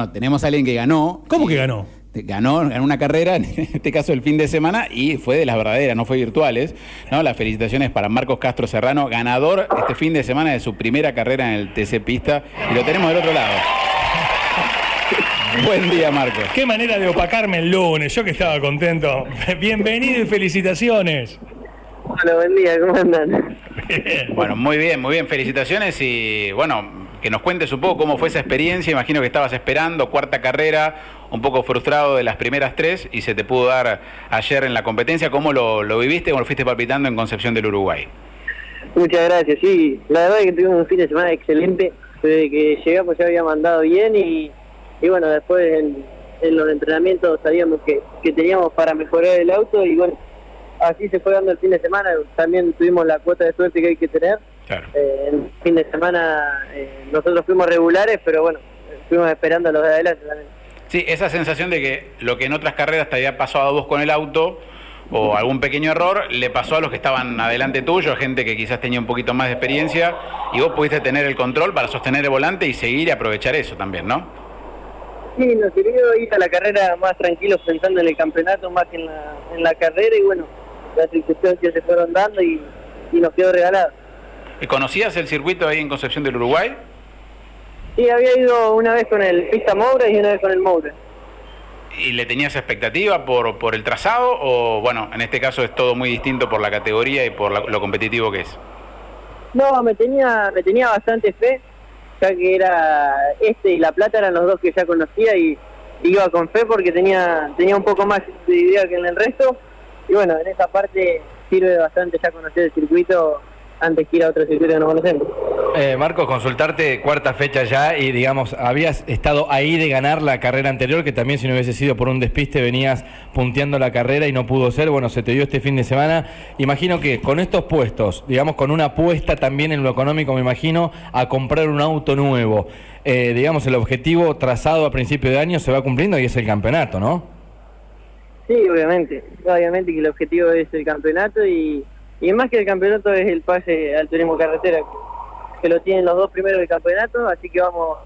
no, tenemos a alguien que ganó. ¿Cómo que ganó? ganó, ganó una carrera, en este caso el fin de semana, y fue de las verdaderas, no fue virtuales. ¿no? Las felicitaciones para Marcos Castro Serrano, ganador este fin de semana de su primera carrera en el TC Pista, y lo tenemos del otro lado. Buen día, Marcos. Qué manera de opacarme el lunes, yo que estaba contento. Bienvenido y felicitaciones. Hola, buen día, ¿cómo andan? Bueno, muy bien, muy bien, felicitaciones y bueno, que nos cuentes un poco cómo fue esa experiencia. Imagino que estabas esperando cuarta carrera, un poco frustrado de las primeras tres y se te pudo dar ayer en la competencia. ¿Cómo lo, viviste? ¿Cómo lo fuiste palpitando en Concepción del Uruguay? Muchas gracias, sí. La verdad es que tuvimos un fin de semana excelente. Desde que llegamos ya había mandado bien y, bueno, después en, los entrenamientos sabíamos que, que teníamos para mejorar el auto y bueno, así se fue dando el fin de semana. También tuvimos la cuota de suerte que hay que tener eh, el fin de semana eh, nosotros fuimos regulares, pero bueno, fuimos esperando a los de adelante también. Sí, esa sensación de que lo que en otras carreras te había pasado a vos con el auto o algún pequeño error, le pasó a los que estaban adelante tuyo, gente que quizás tenía un poquito más de experiencia, y vos pudiste tener el control para sostener el volante y seguir y aprovechar eso también, ¿no? Sí, nos querido ir a la carrera más tranquilos pensando en el campeonato más que en la, en la carrera y bueno, las circunstancias se fueron dando y, y nos quedó regalado. ¿Conocías el circuito ahí en Concepción del Uruguay? Sí, había ido una vez con el Pista Moura y una vez con el Moura. ¿Y le tenías expectativa por, por el trazado o, bueno, en este caso es todo muy distinto por la categoría y por lo competitivo que es? No, me tenía, me tenía bastante fe, ya que era este y La Plata eran los dos que ya conocía y iba con fe porque tenía, tenía un poco más de idea que en el resto. Y bueno, en esa parte sirve bastante ya conocer el circuito antes que ir a otro circuito que no conocemos. Eh, Marcos, consultarte cuarta fecha ya y digamos, habías estado ahí de ganar la carrera anterior, que también si no hubiese sido por un despiste venías punteando la carrera y no pudo ser, bueno, se te dio este fin de semana. Imagino que con estos puestos, digamos, con una apuesta también en lo económico, me imagino, a comprar un auto nuevo, eh, digamos, el objetivo trazado a principio de año se va cumpliendo y es el campeonato, ¿no? Sí, obviamente, obviamente que el objetivo es el campeonato y y más que el campeonato es el pase al turismo carretera, que lo tienen los dos primeros del campeonato, así que vamos.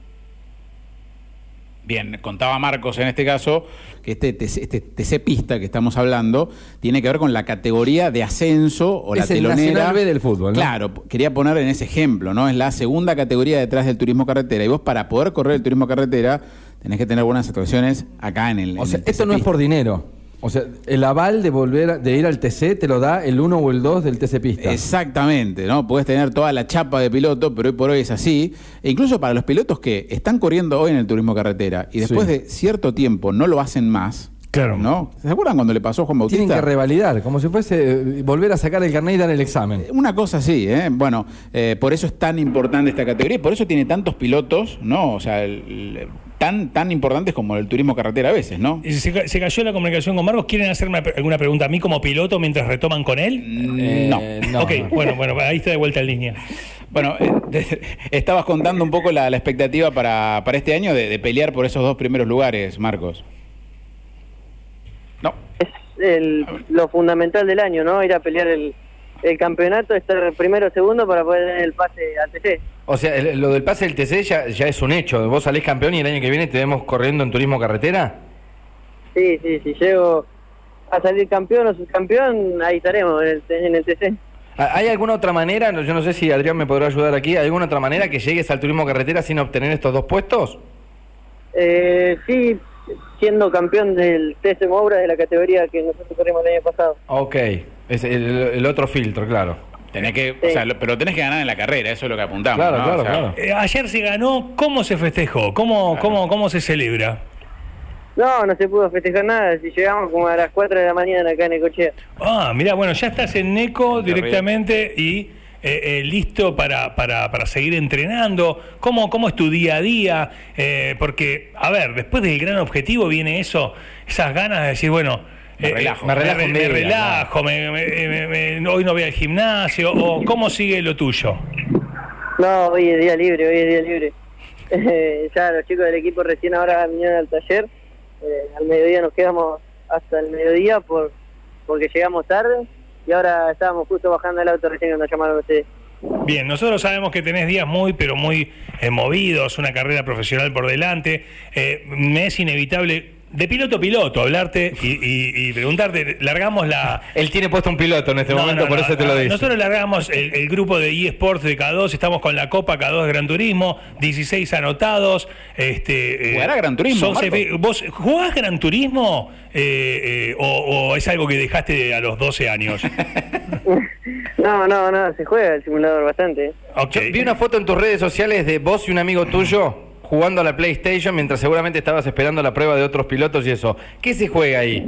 Bien, contaba Marcos en este caso que este TC, este pista que estamos hablando tiene que ver con la categoría de ascenso o la telonera B del fútbol. Claro, quería poner en ese ejemplo, ¿no? Es la segunda categoría detrás del turismo carretera y vos para poder correr el turismo carretera tenés que tener buenas actuaciones acá en el. O sea, esto no es por dinero. O sea, el aval de volver de ir al TC te lo da el 1 o el 2 del TC Pista. Exactamente, ¿no? Puedes tener toda la chapa de piloto, pero hoy por hoy es así. E incluso para los pilotos que están corriendo hoy en el turismo carretera y después de cierto tiempo no lo hacen más. Claro. ¿No? ¿Se acuerdan cuando le pasó a Juan Bautista? Tienen que revalidar, como si fuese eh, volver a sacar el carnet y dar el examen. Una cosa así, ¿eh? Bueno, eh, por eso es tan importante esta categoría y por eso tiene tantos pilotos, ¿no? O sea, el tan, tan importantes como el turismo carretera a veces, ¿no? ¿Se, se cayó la comunicación con Marcos? ¿Quieren hacerme alguna pregunta a mí como piloto mientras retoman con él? Mm, no. no. Ok, bueno, bueno, ahí está de vuelta en línea. Bueno, eh, estabas contando un poco la, expectativa para, para, este año de, pelear por esos dos primeros lugares, Marcos. No. Es lo fundamental del año, ¿no? Ir a pelear el, el campeonato, estar primero o segundo para poder tener el pase al TC. O sea, lo del pase del TC ya, ya es un hecho. ¿Vos salís campeón y el año que viene te vemos corriendo en turismo carretera? Sí, sí, si llego a salir campeón o subcampeón, ahí estaremos en el, TC. ¿Hay alguna otra manera, yo no sé si Adrián me podrá ayudar aquí, ¿hay alguna otra manera que llegues al turismo carretera sin obtener estos dos puestos? Eh, sí, siendo campeón del TC Moura de la categoría que nosotros corrimos el año pasado. Ok, es el otro filtro, claro. Tenés que, o sea, pero tenés que ganar en la carrera, eso es lo que apuntamos. Claro, claro, claro. Eh, ayer se ganó, ¿cómo se festejó? ¿Cómo, cómo, ¿Cómo se celebra? No, no se pudo festejar nada. Si llegamos como a las 4 de la mañana acá en Ecochea. Ah, mira, bueno, ya estás en Neco directamente y eh, eh, listo para, para, para, seguir entrenando. ¿Cómo, ¿Cómo es tu día a día? porque, a ver, después del gran objetivo viene eso, esas ganas de decir, bueno, me eh, relajo. me relajo, hoy no voy al gimnasio. o ¿Cómo sigue lo tuyo? No, hoy es día libre, hoy es día libre. ya los chicos del equipo recién ahora vinieron al taller. Eh, al mediodía nos quedamos hasta el mediodía por porque llegamos tarde y ahora estábamos justo bajando el auto recién cuando llamaron ustedes. Bien, nosotros sabemos que tenés días muy, pero muy eh, movidos, una carrera profesional por delante. Eh, me es inevitable, de piloto a piloto, hablarte y, y- y preguntarte, largamos la... Él tiene puesto un piloto en este No, momento, no, por no, eso te lo no. dice. Nosotros largamos el, el grupo de eSports de K2, estamos con la Copa K2 Gran Turismo, 16 anotados. Este, eh, ¿Jugará Gran Turismo, ¿Vos jugás Gran Turismo eh, eh, o, o es algo que dejaste a los 12 años? No, no, no, se juega el simulador bastante. vi una foto en tus redes sociales de vos y un amigo tuyo jugando a la PlayStation mientras seguramente estabas esperando la prueba de otros pilotos y eso. ¿Qué se juega ahí?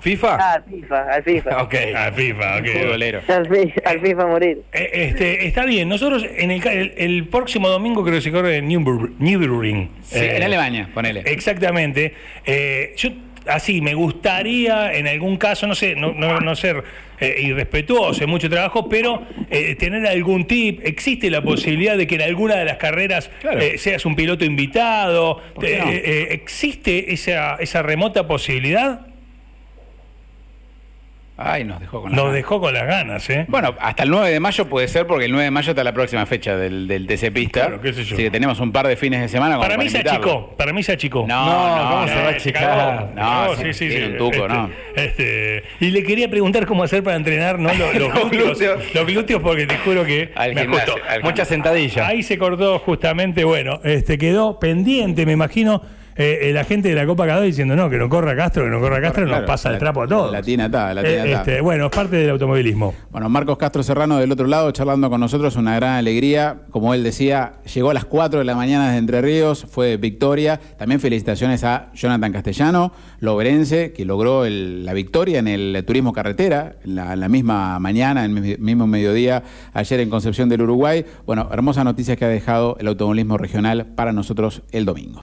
¿FIFA? Ah, al FIFA, al FIFA. Ok. Ah, FIFA, ok. Futbolero. Al, fi- al FIFA morir. Eh, Este, está bien, nosotros en el, ca- el, el próximo domingo creo que se corre en Nürburg- Nürburgring. Sí, Eh, en Alemania, ponele. Exactamente. Eh, yo así me gustaría en algún caso, no sé, no, no, no ser eh, irrespetuoso, en mucho trabajo, pero eh, tener algún tip. ¿Existe la posibilidad de que en alguna de las carreras Claro. eh, seas un piloto invitado? Eh, ¿Existe esa, esa remota posibilidad? Ay, nos dejó con la Nos gana. dejó con las ganas, ¿eh? Bueno, hasta el 9 de mayo puede ser porque el 9 de mayo está la próxima fecha del, del TC Pista. Claro, qué sé yo. Así que tenemos un par de fines de semana como para mí se invitarlo. achicó, para mí se achicó. No, No, no, ¿cómo no, se va a achicar? No, cagó, sí, sí, sí, un tuco, Este, ¿no? este, y le quería preguntar cómo hacer para entrenar, ¿no? Los, los Los glúteos, los glúteos, porque te juro que Al me gimnasio, al Muchas sentadillas. Ahí se cortó justamente, bueno, este quedó pendiente, me imagino, eh, la gente de la Copa Cadó diciendo, no, que no corra Castro, que no corra Castro, Claro, nos pasa el trapo a todos. La tina está, la tina Eh, está. este, bueno, es parte del automovilismo. Bueno, Marcos Castro Serrano del otro lado charlando con nosotros, una gran alegría. Como él decía, llegó a las 4 de la mañana desde Entre Ríos, fue victoria. También felicitaciones a Jonathan Castellano, loberense, que logró el- la victoria en el turismo carretera, en la, en la misma mañana, en el mi- mismo mediodía, ayer en Concepción del Uruguay. Bueno, hermosas noticias que ha dejado el automovilismo regional para nosotros el domingo.